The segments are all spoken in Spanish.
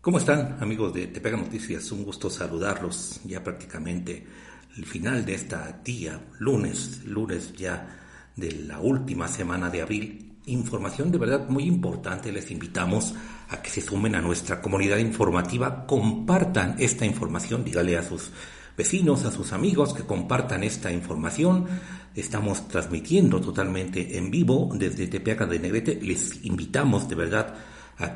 ¿Cómo están amigos de Te Pega Noticias? Un gusto saludarlos ya prácticamente el final de esta día, lunes, lunes ya de la última semana de abril. Información de verdad muy importante. Les invitamos a que se sumen a nuestra comunidad informativa, compartan esta información, dígale a sus vecinos, a sus amigos que compartan esta información. Estamos transmitiendo totalmente en vivo desde Tepeaca de Negrete. Les invitamos de verdad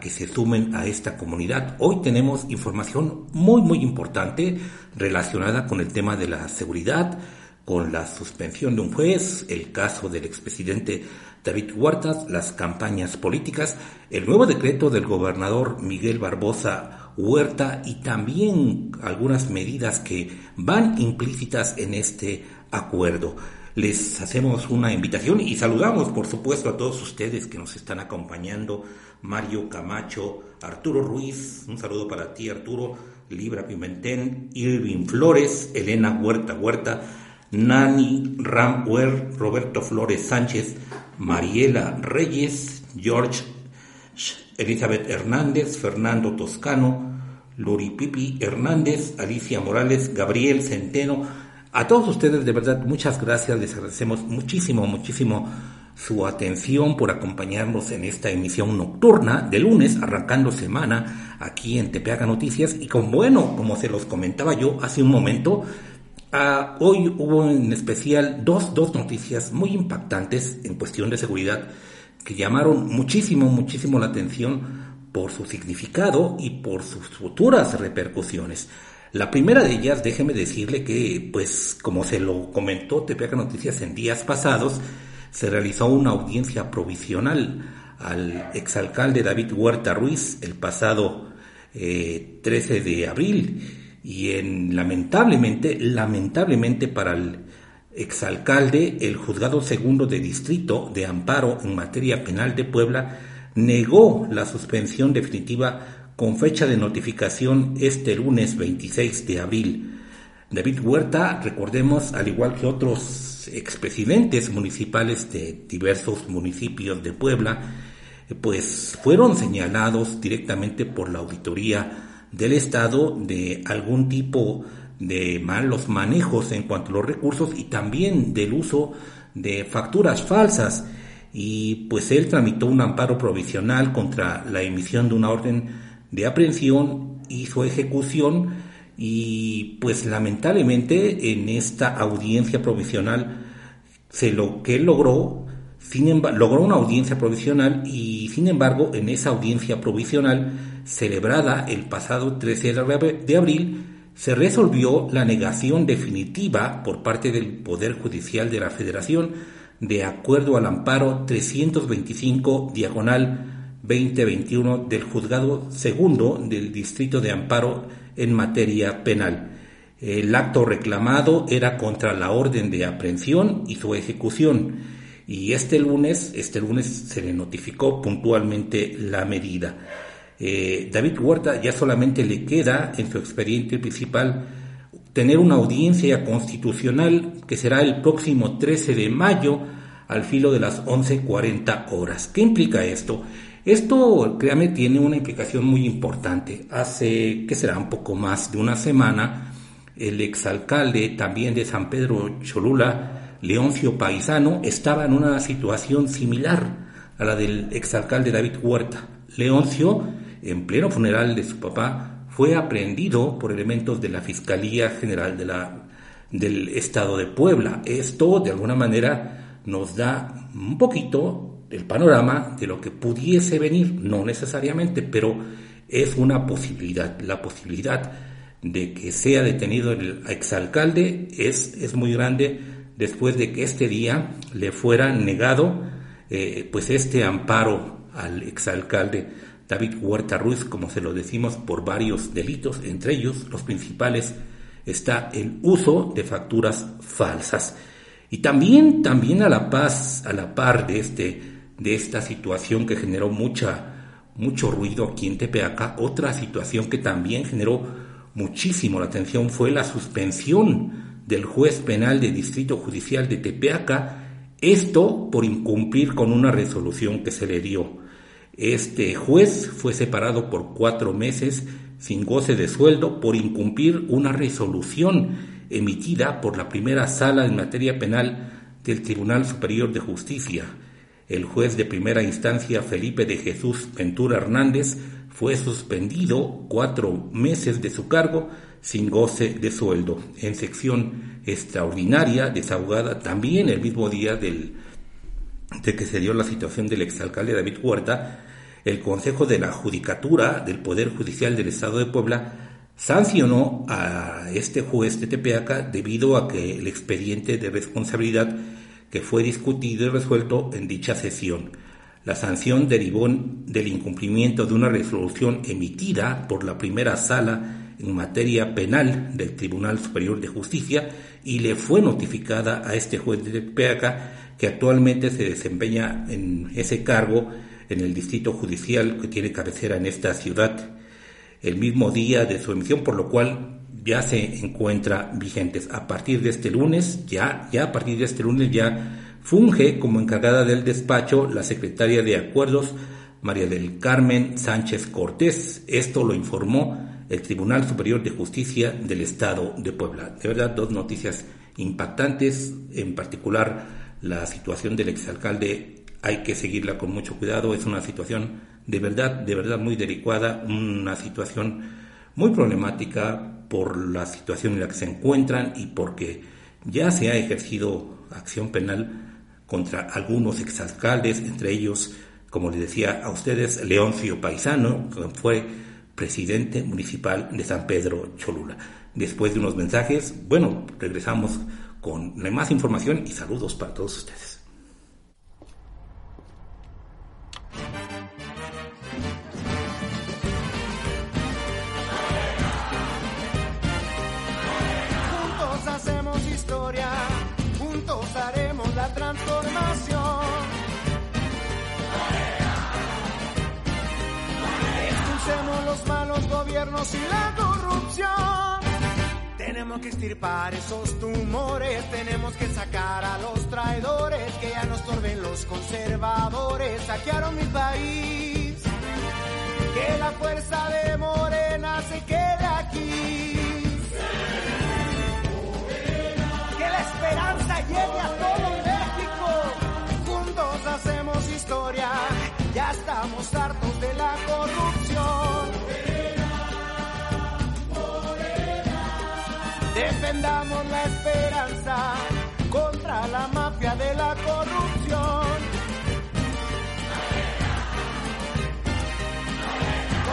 que se sumen a esta comunidad. Hoy tenemos información muy, muy importante relacionada con el tema de la seguridad, con la suspensión de un juez, el caso del expresidente David Huertas, las campañas políticas, el nuevo decreto del gobernador Miguel Barbosa Huerta y también algunas medidas que van implícitas en este acuerdo les hacemos una invitación y saludamos, por supuesto, a todos ustedes que nos están acompañando. Mario Camacho, Arturo Ruiz, un saludo para ti, Arturo, Libra Pimentén, Irving Flores, Elena Huerta Huerta, Nani Ramwer, Roberto Flores Sánchez, Mariela Reyes, George Elizabeth Hernández, Fernando Toscano, Luri Pipi Hernández, Alicia Morales, Gabriel Centeno, a todos ustedes, de verdad, muchas gracias. Les agradecemos muchísimo, muchísimo su atención por acompañarnos en esta emisión nocturna de lunes, arrancando semana aquí en Tepeaca Noticias. Y con bueno, como se los comentaba yo hace un momento, ah, hoy hubo en especial dos, dos noticias muy impactantes en cuestión de seguridad que llamaron muchísimo, muchísimo la atención por su significado y por sus futuras repercusiones. La primera de ellas, déjeme decirle que, pues, como se lo comentó Tepeaca Noticias en días pasados, se realizó una audiencia provisional al exalcalde David Huerta Ruiz el pasado 13 eh, de abril y en lamentablemente, lamentablemente para el exalcalde, el juzgado segundo de distrito de amparo en materia penal de Puebla negó la suspensión definitiva con fecha de notificación este lunes 26 de abril. David Huerta, recordemos, al igual que otros expresidentes municipales de diversos municipios de Puebla, pues fueron señalados directamente por la auditoría del Estado de algún tipo de malos manejos en cuanto a los recursos y también del uso de facturas falsas. Y pues él tramitó un amparo provisional contra la emisión de una orden de aprehensión y su ejecución y pues lamentablemente en esta audiencia provisional se lo que logró sin logró una audiencia provisional y sin embargo en esa audiencia provisional celebrada el pasado 13 de abril se resolvió la negación definitiva por parte del Poder Judicial de la Federación de acuerdo al amparo 325 diagonal 2021 del Juzgado Segundo del Distrito de Amparo en materia penal. El acto reclamado era contra la orden de aprehensión y su ejecución y este lunes, este lunes se le notificó puntualmente la medida. Eh, David Huerta ya solamente le queda en su expediente principal tener una audiencia constitucional que será el próximo 13 de mayo al filo de las 11.40 horas. ¿Qué implica esto? Esto, créame, tiene una implicación muy importante. Hace, que será un poco más de una semana, el exalcalde también de San Pedro Cholula, Leoncio Paisano, estaba en una situación similar a la del exalcalde David Huerta. Leoncio, en pleno funeral de su papá, fue aprehendido por elementos de la Fiscalía General del Estado de Puebla. Esto, de alguna manera, nos da un poquito el panorama de lo que pudiese venir, no necesariamente, pero es una posibilidad. La posibilidad de que sea detenido el exalcalde es, es muy grande después de que este día le fuera negado eh, pues este amparo al exalcalde David Huerta Ruiz, como se lo decimos, por varios delitos, entre ellos los principales está el uso de facturas falsas. Y también, también a la paz, a la par de este de esta situación que generó mucha, mucho ruido aquí en Tepeaca, otra situación que también generó muchísimo la atención fue la suspensión del juez penal de Distrito Judicial de Tepeaca, esto por incumplir con una resolución que se le dio. Este juez fue separado por cuatro meses sin goce de sueldo por incumplir una resolución emitida por la primera sala en materia penal del Tribunal Superior de Justicia. El juez de primera instancia Felipe de Jesús Ventura Hernández fue suspendido cuatro meses de su cargo sin goce de sueldo. En sección extraordinaria, desahogada también el mismo día del, de que se dio la situación del exalcalde David Huerta, el Consejo de la Judicatura del Poder Judicial del Estado de Puebla sancionó a este juez de Tepeaca debido a que el expediente de responsabilidad que fue discutido y resuelto en dicha sesión. La sanción derivó del incumplimiento de una resolución emitida por la primera sala en materia penal del Tribunal Superior de Justicia y le fue notificada a este juez de Tepeaca que actualmente se desempeña en ese cargo en el distrito judicial que tiene cabecera en esta ciudad el mismo día de su emisión, por lo cual ya se encuentra vigentes. A partir de este lunes, ya, ya a partir de este lunes ya funge como encargada del despacho la secretaria de Acuerdos, María del Carmen Sánchez Cortés. Esto lo informó el Tribunal Superior de Justicia del Estado de Puebla. De verdad, dos noticias impactantes, en particular la situación del exalcalde hay que seguirla con mucho cuidado, es una situación de verdad, de verdad muy delicada, una situación muy problemática por la situación en la que se encuentran y porque ya se ha ejercido acción penal contra algunos exalcaldes, entre ellos, como les decía a ustedes, Leoncio Paisano, que fue presidente municipal de San Pedro Cholula. Después de unos mensajes, bueno, regresamos con más información y saludos para todos ustedes. Y la corrupción. Tenemos que extirpar esos tumores, tenemos que sacar a los traidores que ya nos torben los conservadores, saquearon mi país. Que la fuerza de Morena se quede aquí. Que la esperanza llegue a todo México. Juntos hacemos historia, ya estamos hartos de la corrupción. Defendamos la esperanza contra la mafia de la corrupción.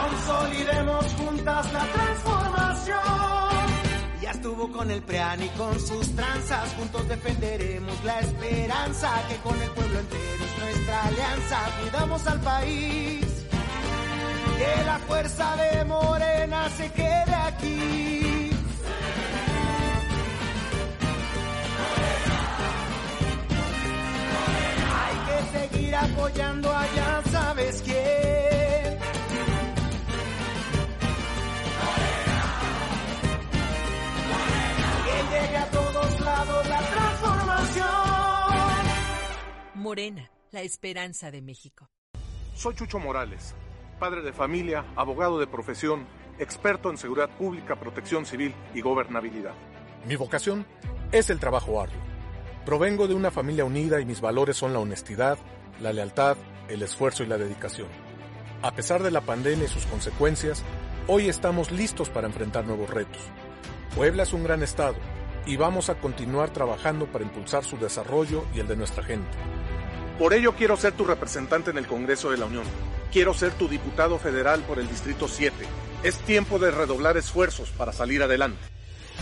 Consolidemos juntas la transformación. Ya estuvo con el PREAN y con sus tranzas, juntos defenderemos la esperanza que con el pueblo entero es nuestra alianza. Cuidamos al país, que la fuerza de Morena se quede aquí apoyando allá, ¿sabes quién? Que llegue a todos lados la transformación. Morena, la esperanza de México. Soy Chucho Morales, padre de familia, abogado de profesión, experto en seguridad pública, protección civil y gobernabilidad. Mi vocación es el trabajo arduo. Provengo de una familia unida y mis valores son la honestidad, la lealtad, el esfuerzo y la dedicación. A pesar de la pandemia y sus consecuencias, hoy estamos listos para enfrentar nuevos retos. Puebla es un gran estado y vamos a continuar trabajando para impulsar su desarrollo y el de nuestra gente. Por ello quiero ser tu representante en el Congreso de la Unión. Quiero ser tu diputado federal por el Distrito 7. Es tiempo de redoblar esfuerzos para salir adelante.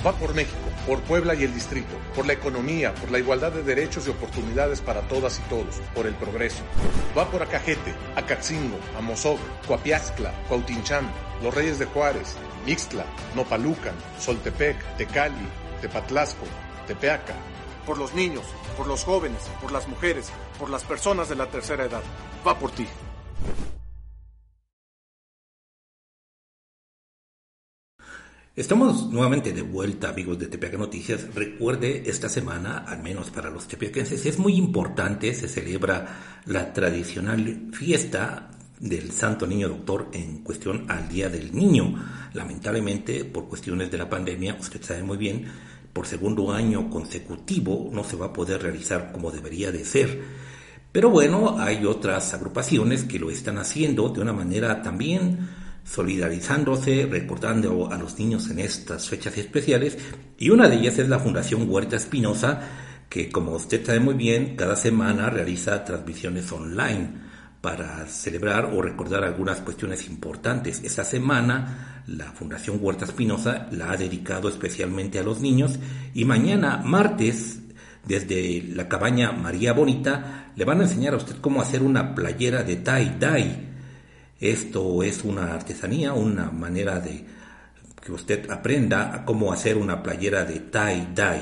Va por México, por Puebla y el distrito, por la economía, por la igualdad de derechos y oportunidades para todas y todos, por el progreso. Va por Acajete, Acatzingo, Amozoc, Coapiazcla, Cuautinchán, Los Reyes de Juárez, Mixtla, Nopalucan, Soltepec, Tecali, Tepatlasco, Tepeaca. Por los niños, por los jóvenes, por las mujeres, por las personas de la tercera edad. Va por ti. Estamos nuevamente de vuelta, amigos de Tepeaca Noticias. Recuerde, esta semana, al menos para los tepeaquenses, es muy importante, se celebra la tradicional fiesta del Santo Niño Doctor en cuestión al Día del Niño. Lamentablemente, por cuestiones de la pandemia, usted sabe muy bien, por segundo año consecutivo no se va a poder realizar como debería de ser. Pero bueno, hay otras agrupaciones que lo están haciendo de una manera también solidarizándose, recordando a los niños en estas fechas especiales, y una de ellas es la Fundación Huerta Espinosa, que como usted sabe muy bien, cada semana realiza transmisiones online para celebrar o recordar algunas cuestiones importantes. Esta semana la Fundación Huerta Espinosa la ha dedicado especialmente a los niños y mañana, martes, desde la cabaña María Bonita, le van a enseñar a usted cómo hacer una playera de tie-dye. Esto es una artesanía, una manera de que usted aprenda cómo hacer una playera de tie-dye.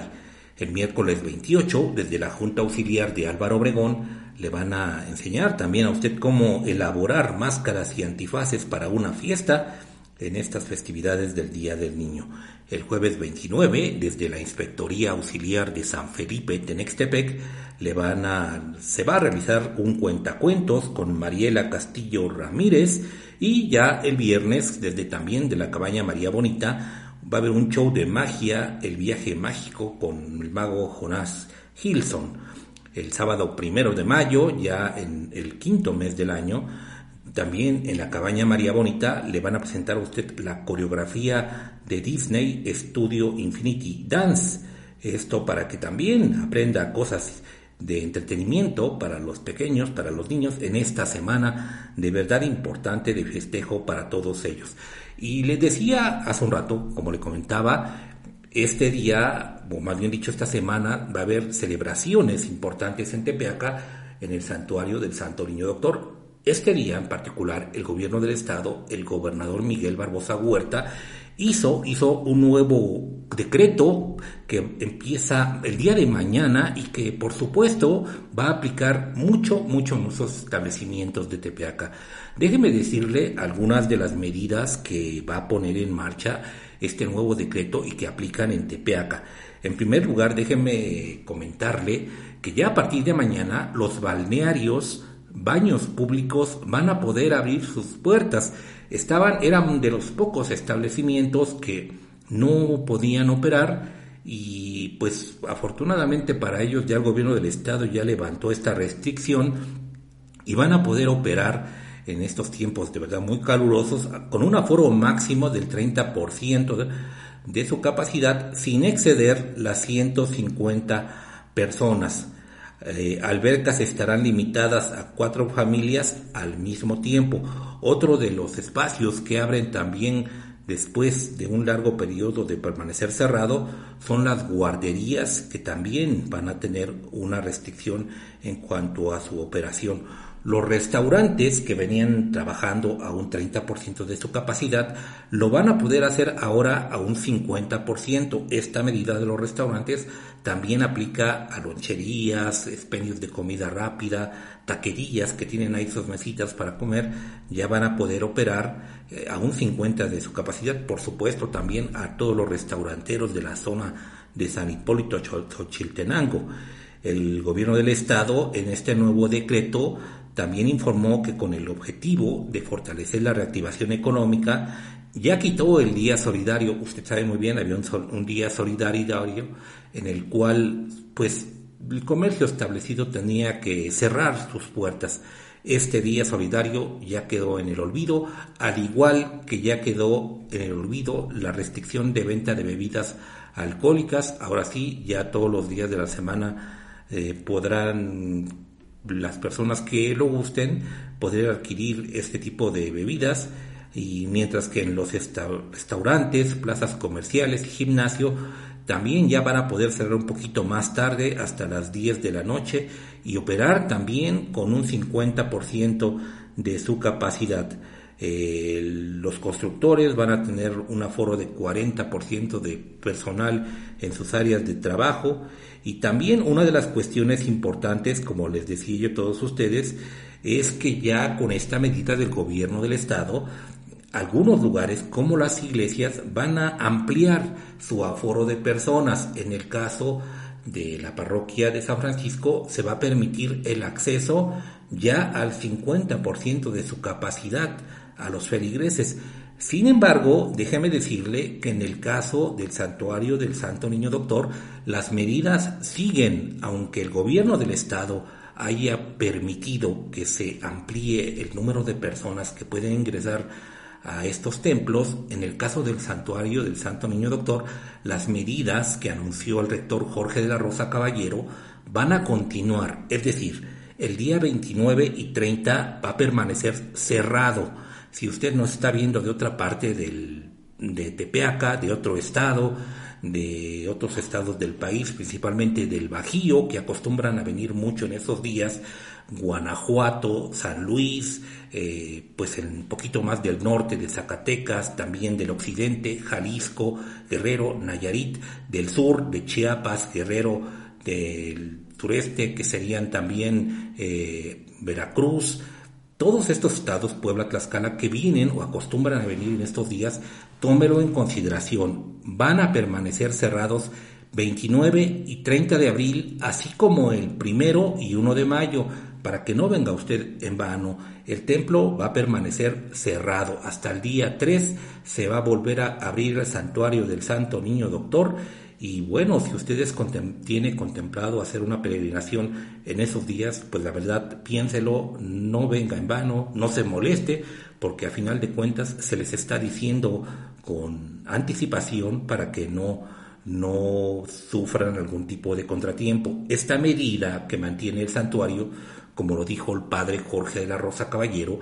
El miércoles 28, desde la Junta Auxiliar de Álvaro Obregón, le van a enseñar también a usted cómo elaborar máscaras y antifaces para una fiesta en estas festividades del Día del Niño. El jueves 29, desde la Inspectoría Auxiliar de San Felipe, Tenextepec, le se va a realizar un cuentacuentos con Mariela Castillo Ramírez y ya el viernes, desde también de la cabaña María Bonita, va a haber un show de magia, el viaje mágico con el mago Jonás Hilson el sábado primero de mayo, ya en el quinto mes del año, también en la cabaña María Bonita le van a presentar a usted la coreografía de Disney Studio Infinity Dance. Esto para que también aprenda cosas de entretenimiento para los pequeños, para los niños, en esta semana de verdad importante de festejo para todos ellos. Y les decía hace un rato, como le comentaba, este día, o más bien dicho esta semana, va a haber celebraciones importantes en Tepeaca en el santuario del Santo Niño Doctor. Este día en particular, el gobierno del estado, el gobernador Miguel Barbosa Huerta, hizo, hizo un nuevo decreto que empieza el día de mañana y que por supuesto va a aplicar mucho, mucho en establecimientos de Tepeaca. Déjeme decirle algunas de las medidas que va a poner en marcha este nuevo decreto y que aplican en Tepeaca. En primer lugar, déjeme comentarle que ya a partir de mañana los balnearios, baños públicos van a poder abrir sus puertas. Estaban, eran de los pocos establecimientos que no podían operar y pues afortunadamente para ellos ya el gobierno del estado ya levantó esta restricción y van a poder operar en estos tiempos de verdad muy calurosos, con un aforo máximo del 30% de, su capacidad sin exceder las 150 personas. Eh, albercas estarán limitadas a cuatro familias al mismo tiempo. Otro de los espacios que abren también después de un largo periodo de permanecer cerrado son las guarderías que también van a tener una restricción en cuanto a su operación. Los restaurantes que venían trabajando a un 30% de su capacidad lo van a poder hacer ahora a un 50%. Esta medida de los restaurantes también aplica a loncherías, expendios de comida rápida, taquerías que tienen ahí sus mesitas para comer, ya van a poder operar eh, a un 50% de su capacidad. Por supuesto, también a todos los restauranteros de la zona de San Hipólito Xochiltenango. El gobierno del estado en este nuevo decreto también informó que con el objetivo de fortalecer la reactivación económica, ya quitó el día solidario, usted sabe muy bien, había un, día solidario en el cual pues el comercio establecido tenía que cerrar sus puertas. Este día solidario ya quedó en el olvido, al igual que ya quedó en el olvido la restricción de venta de bebidas alcohólicas. Ahora sí, ya todos los días de la semana eh, podrán las personas que lo gusten poder adquirir este tipo de bebidas y mientras que en los restaurantes, plazas comerciales y gimnasio también ya van a poder cerrar un poquito más tarde hasta las 10 de la noche y operar también con un 50% de su capacidad. Eh, los constructores van a tener un aforo de 40% de personal en sus áreas de trabajo y también una de las cuestiones importantes, como les decía yo a todos ustedes, es que ya con esta medida del gobierno del estado, algunos lugares como las iglesias van a ampliar su aforo de personas. En el caso de la parroquia de San Francisco se va a permitir el acceso ya al 50% de su capacidad a los feligreses. Sin embargo, déjeme decirle que en el caso del santuario del Santo Niño Doctor, las medidas siguen, aunque el gobierno del estado haya permitido que se amplíe el número de personas que pueden ingresar a estos templos, en el caso del santuario del Santo Niño Doctor, las medidas que anunció el rector Jorge de la Rosa Caballero van a continuar, es decir, el día 29 y 30 va a permanecer cerrado si usted nos está viendo de otra parte del, de Tepeaca, de otro estado, de otros estados del país, principalmente del Bajío, que acostumbran a venir mucho en esos días, Guanajuato, San Luis, eh, pues un poquito más del norte de Zacatecas, también del occidente, Jalisco, Guerrero, Nayarit, del sur de Chiapas, Guerrero, del sureste, que serían también eh, Veracruz, todos estos estados, Puebla, Tlaxcala, que vienen o acostumbran a venir en estos días, tómelo en consideración. Van a permanecer cerrados 29 y 30 de abril, así como el primero y 1 de mayo, para que no venga usted en vano. El templo va a permanecer cerrado. Hasta el día 3 se va a volver a abrir el santuario del Santo Niño Doctor y bueno, si ustedes tienen contemplado hacer una peregrinación en esos días, pues la verdad piénselo, no venga en vano, no se moleste, porque a final de cuentas se les está diciendo con anticipación para que no, no sufran algún tipo de contratiempo. Esta medida que mantiene el santuario, como lo dijo el padre Jorge de la Rosa Caballero,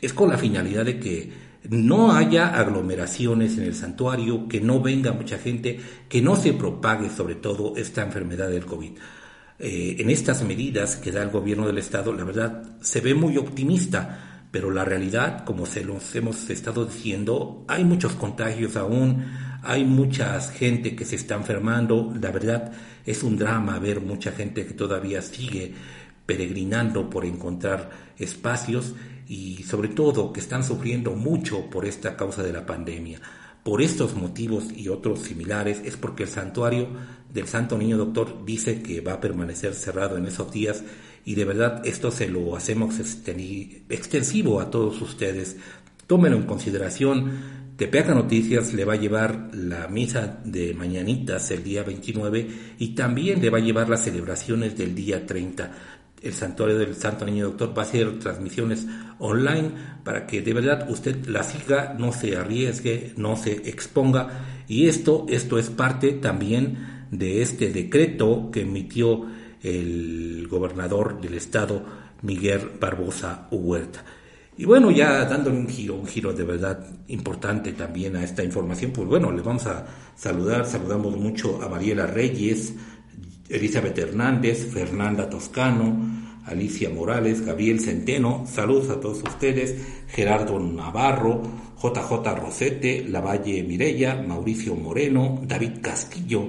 es con la finalidad de que no haya aglomeraciones en el santuario, que no venga mucha gente, que no se propague sobre todo esta enfermedad del COVID. Eh, en estas medidas que da el gobierno del Estado, la verdad se ve muy optimista, pero la realidad, como se los hemos estado diciendo, hay muchos contagios aún, hay mucha gente que se está enfermando, la verdad es un drama ver mucha gente que todavía sigue peregrinando por encontrar espacios y sobre todo que están sufriendo mucho por esta causa de la pandemia. Por estos motivos y otros similares es porque el santuario del Santo Niño Doctor dice que va a permanecer cerrado en esos días y de verdad esto se lo hacemos extensivo a todos ustedes. Tómenlo en consideración. Tepeaca Noticias le va a llevar la misa de mañanitas el día 29 y también le va a llevar las celebraciones del día 30 el santuario del Santo Niño Doctor va a hacer transmisiones online para que de verdad usted la siga, no se arriesgue, no se exponga. Y esto, esto es parte también de este decreto que emitió el gobernador del estado, Miguel Barbosa Huerta. Y bueno, ya dándole un giro, un giro de verdad importante también a esta información, pues bueno, le vamos a saludar, saludamos mucho a Mariela Reyes, Elizabeth Hernández, Fernanda Toscano, Alicia Morales, Gabriel Centeno, saludos a todos ustedes, Gerardo Navarro, JJ Rosete, Lavalle Mirella, Mauricio Moreno, David Castillo,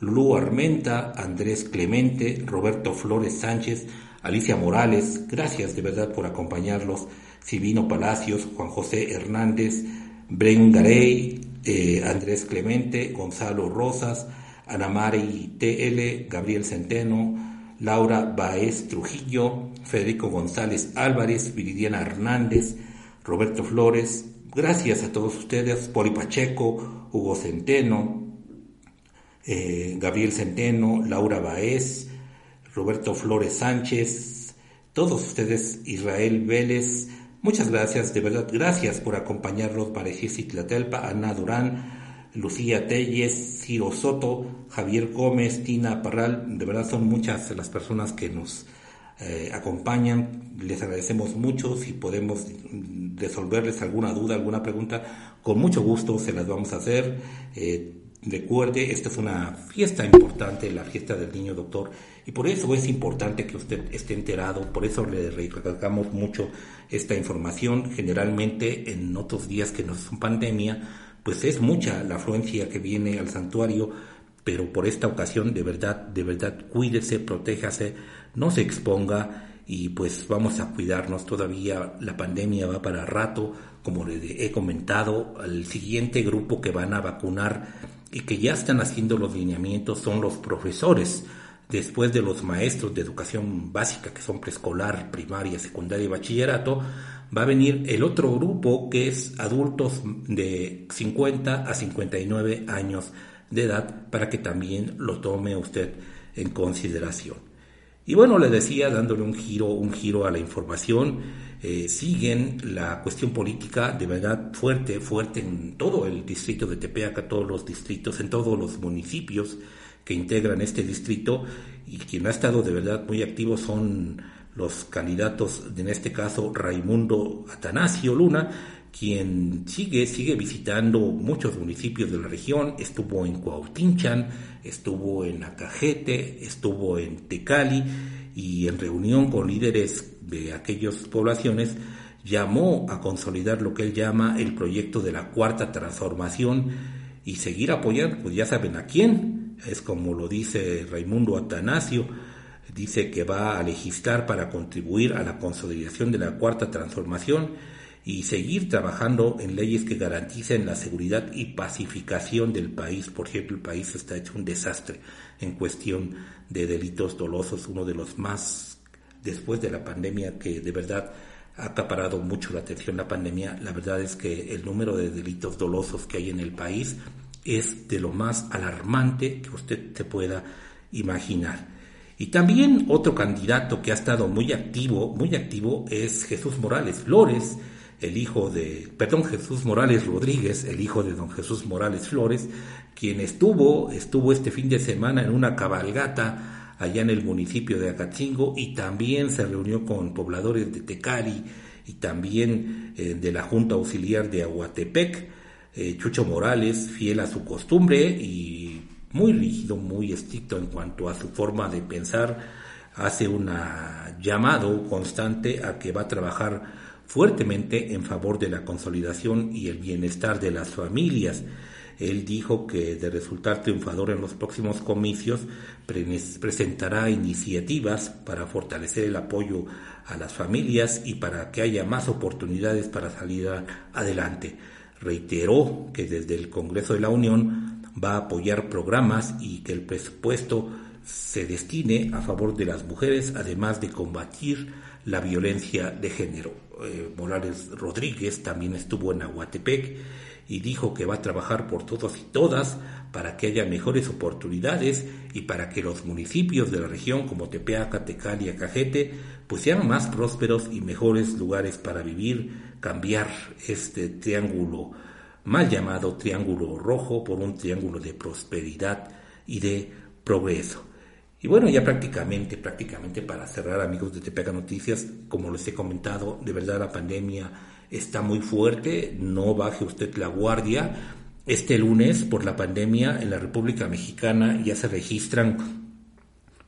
Lulú Armenta, Andrés Clemente, Roberto Flores Sánchez, Alicia Morales, gracias de verdad por acompañarlos, Silvino Palacios, Juan José Hernández, Bren Garey, eh, Andrés Clemente, Gonzalo Rosas, Ana Mari TL, Gabriel Centeno, Laura Baez Trujillo, Federico González Álvarez, Viridiana Hernández, Roberto Flores. Gracias a todos ustedes, Poli Pacheco, Hugo Centeno, eh, Gabriel Centeno, Laura Baez, Roberto Flores Sánchez, todos ustedes, Israel Vélez. Muchas gracias, de verdad, gracias por acompañarnos, y Tlatelpa, Ana Durán, Lucía Telles, Ciro Soto, Javier Gómez, Tina Parral, de verdad son muchas las personas que nos eh, acompañan, les agradecemos mucho, si podemos resolverles alguna duda, alguna pregunta, con mucho gusto se las vamos a hacer. Eh, recuerde, esta es una fiesta importante, la fiesta del niño doctor, y por eso es importante que usted esté enterado, por eso le recalcamos mucho esta información, generalmente en otros días que no son pandemia, pues es mucha la afluencia que viene al santuario, pero por esta ocasión de verdad, de verdad, cuídese, protéjase, no se exponga y pues vamos a cuidarnos. Todavía, la pandemia va para rato, como le he comentado, el siguiente grupo que van a vacunar y que ya están haciendo los lineamientos son los profesores, después de los maestros de educación básica, que son preescolar, primaria, secundaria y bachillerato, va a venir el otro grupo que es adultos de 50 a 59 años de edad para que también lo tome usted en consideración. Y bueno, le decía, dándole un giro, un giro a la información, eh, siguen la cuestión política de verdad fuerte, fuerte en todo el distrito de Tepeaca, todos los distritos, en todos los municipios que integran este distrito, y quien ha estado de verdad muy activo son los candidatos, en este caso Raimundo Atanasio Luna, quien sigue, sigue visitando muchos municipios de la región, estuvo en Cuautinchan, estuvo en Acajete, estuvo en Tecali y en reunión con líderes de aquellas poblaciones llamó a consolidar lo que él llama el proyecto de la cuarta transformación y seguir apoyando, pues ya saben a quién, es como lo dice Raimundo Atanasio, dice que va a legislar para contribuir a la consolidación de la cuarta transformación y seguir trabajando en leyes que garanticen la seguridad y pacificación del país. Por ejemplo, el país está hecho un desastre en cuestión de delitos dolosos, uno de los más después de la pandemia que de verdad ha acaparado mucho la atención la pandemia. La verdad es que el número de delitos dolosos que hay en el país es de lo más alarmante que usted se pueda imaginar. Y también otro candidato que ha estado muy activo, muy activo es Jesús Morales Flores, el hijo de, perdón, Jesús Morales Rodríguez, el hijo de don Jesús Morales Flores, quien estuvo, estuvo este fin de semana en una cabalgata allá en el municipio de Acatzingo y también se reunió con pobladores de Tecali y también eh, de la Junta Auxiliar de Aguatepec, eh, Chucho Morales, fiel a su costumbre y muy rígido, muy estricto en cuanto a su forma de pensar, hace un llamado constante a que va a trabajar fuertemente en favor de la consolidación y el bienestar de las familias. Él dijo que de resultar triunfador en los próximos comicios presentará iniciativas para fortalecer el apoyo a las familias y para que haya más oportunidades para salir adelante. Reiteró que desde el Congreso de la Unión va a apoyar programas y que el presupuesto se destine a favor de las mujeres, además de combatir la violencia de género. Eh, Morales Rodríguez también estuvo en Aguatepec y dijo que va a trabajar por todos y todas para que haya mejores oportunidades y para que los municipios de la región como Tepeaca, Tecali y Acajete pues sean más prósperos y mejores lugares para vivir, cambiar este triángulo mal llamado Triángulo Rojo por un triángulo de prosperidad y de progreso. Y bueno, ya prácticamente, prácticamente para cerrar amigos de Tepeaca Noticias, como les he comentado, de verdad la pandemia está muy fuerte, no baje usted la guardia. Este lunes, por la pandemia, en la República Mexicana ya se registran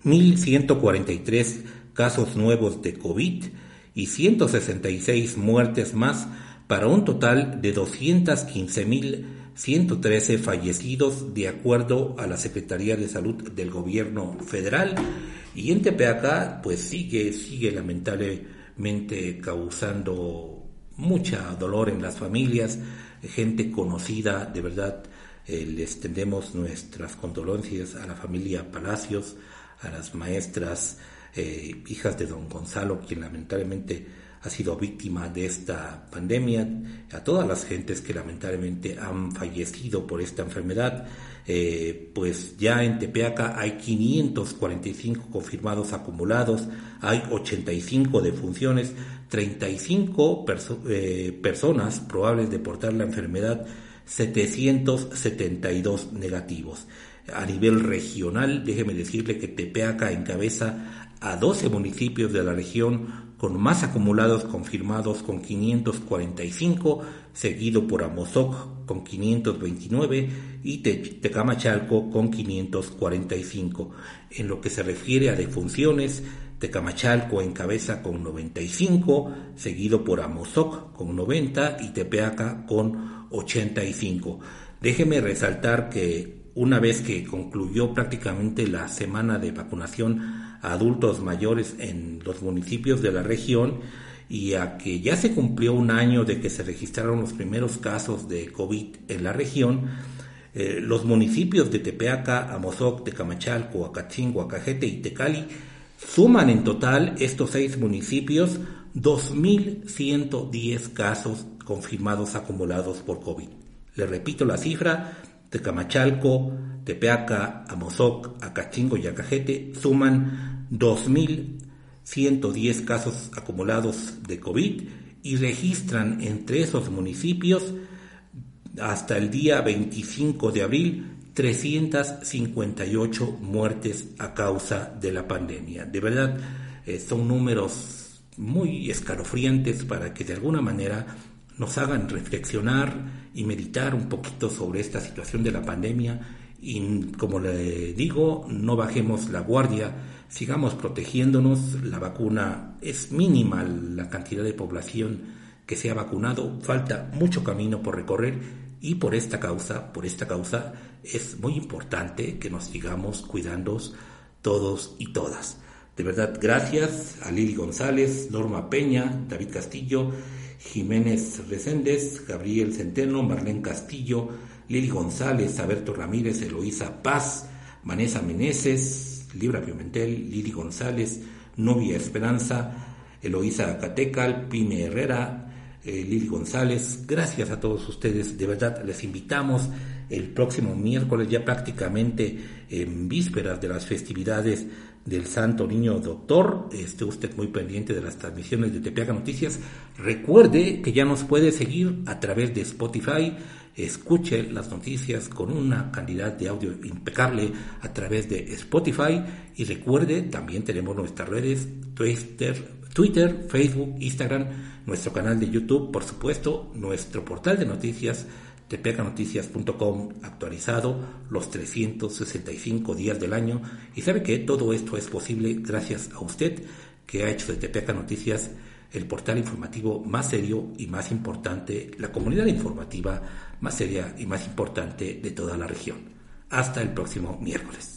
1.143 casos nuevos de COVID y 166 muertes más para un total de 215.113 fallecidos de acuerdo a la Secretaría de Salud del Gobierno Federal. Y en Tepeaca, pues sigue, sigue lamentablemente causando mucha dolor en las familias, gente conocida, de verdad, eh, les tendemos nuestras condolencias a la familia Palacios, a las maestras, eh, hijas de don Gonzalo, quien lamentablemente ha sido víctima de esta pandemia, a todas las gentes que lamentablemente han fallecido por esta enfermedad. Eh, pues ya en Tepeaca hay 545 confirmados acumulados, hay 85 defunciones, 35 eh, personas probables de portar la enfermedad, 772 negativos. A nivel regional, déjeme decirle que Tepeaca encabeza a 12 municipios de la región con más acumulados confirmados con 545, seguido por Amozoc con 529 y Tecamachalco con 545. En lo que se refiere a defunciones, Tecamachalco encabeza con 95, seguido por Amozoc con 90 y Tepeaca con 85. Déjeme resaltar que una vez que concluyó prácticamente la semana de vacunación adultos mayores en los municipios de la región y a que ya se cumplió un año de que se registraron los primeros casos de COVID en la región, Eh, los municipios de Tepeaca, Amozoc, Tecamachalco, Acachingo, Acajete y Tecali suman en total estos seis municipios 2.110 casos confirmados acumulados por COVID. Le repito la cifra, Tecamachalco, Tepeaca, Amozoc, Acachingo y Acajete suman 2.110 casos acumulados de COVID y registran entre esos municipios hasta el día 25 de abril 358 muertes a causa de la pandemia. De verdad, eh, son números muy escalofriantes para que de alguna manera nos hagan reflexionar y meditar un poquito sobre esta situación de la pandemia y como le digo, no bajemos la guardia, sigamos protegiéndonos, la vacuna es mínima la cantidad de población que se ha vacunado, falta mucho camino por recorrer y por esta causa, por esta causa es muy importante que nos sigamos cuidando todos y todas. De verdad, gracias a Lili González, Norma Peña, David Castillo, Jiménez Reséndez, Gabriel Centeno, Marlene Castillo, Lili González, Alberto Ramírez, Eloísa Paz, Vanessa Meneses, Libra Pimentel, Lili González, Novia Esperanza, Eloísa Catecal, Pime Herrera, eh, Lili González. Gracias a todos ustedes. De verdad, les invitamos el próximo miércoles, ya prácticamente en vísperas de las festividades del Santo Niño Doctor. Esté usted muy pendiente de las transmisiones de Tepeaca Noticias. Recuerde que ya nos puede seguir a través de Spotify. Escuche las noticias con una calidad de audio impecable a través de Spotify. Y recuerde, también tenemos nuestras redes Twitter, Twitter, Facebook, Instagram, nuestro canal de YouTube, por supuesto, nuestro portal de noticias tepecanoticias.com actualizado los 365 días del año y sabe que todo esto es posible gracias a usted que ha hecho de Tepeca Noticias el portal informativo más serio y más importante, la comunidad informativa más seria y más importante de toda la región. Hasta el próximo miércoles.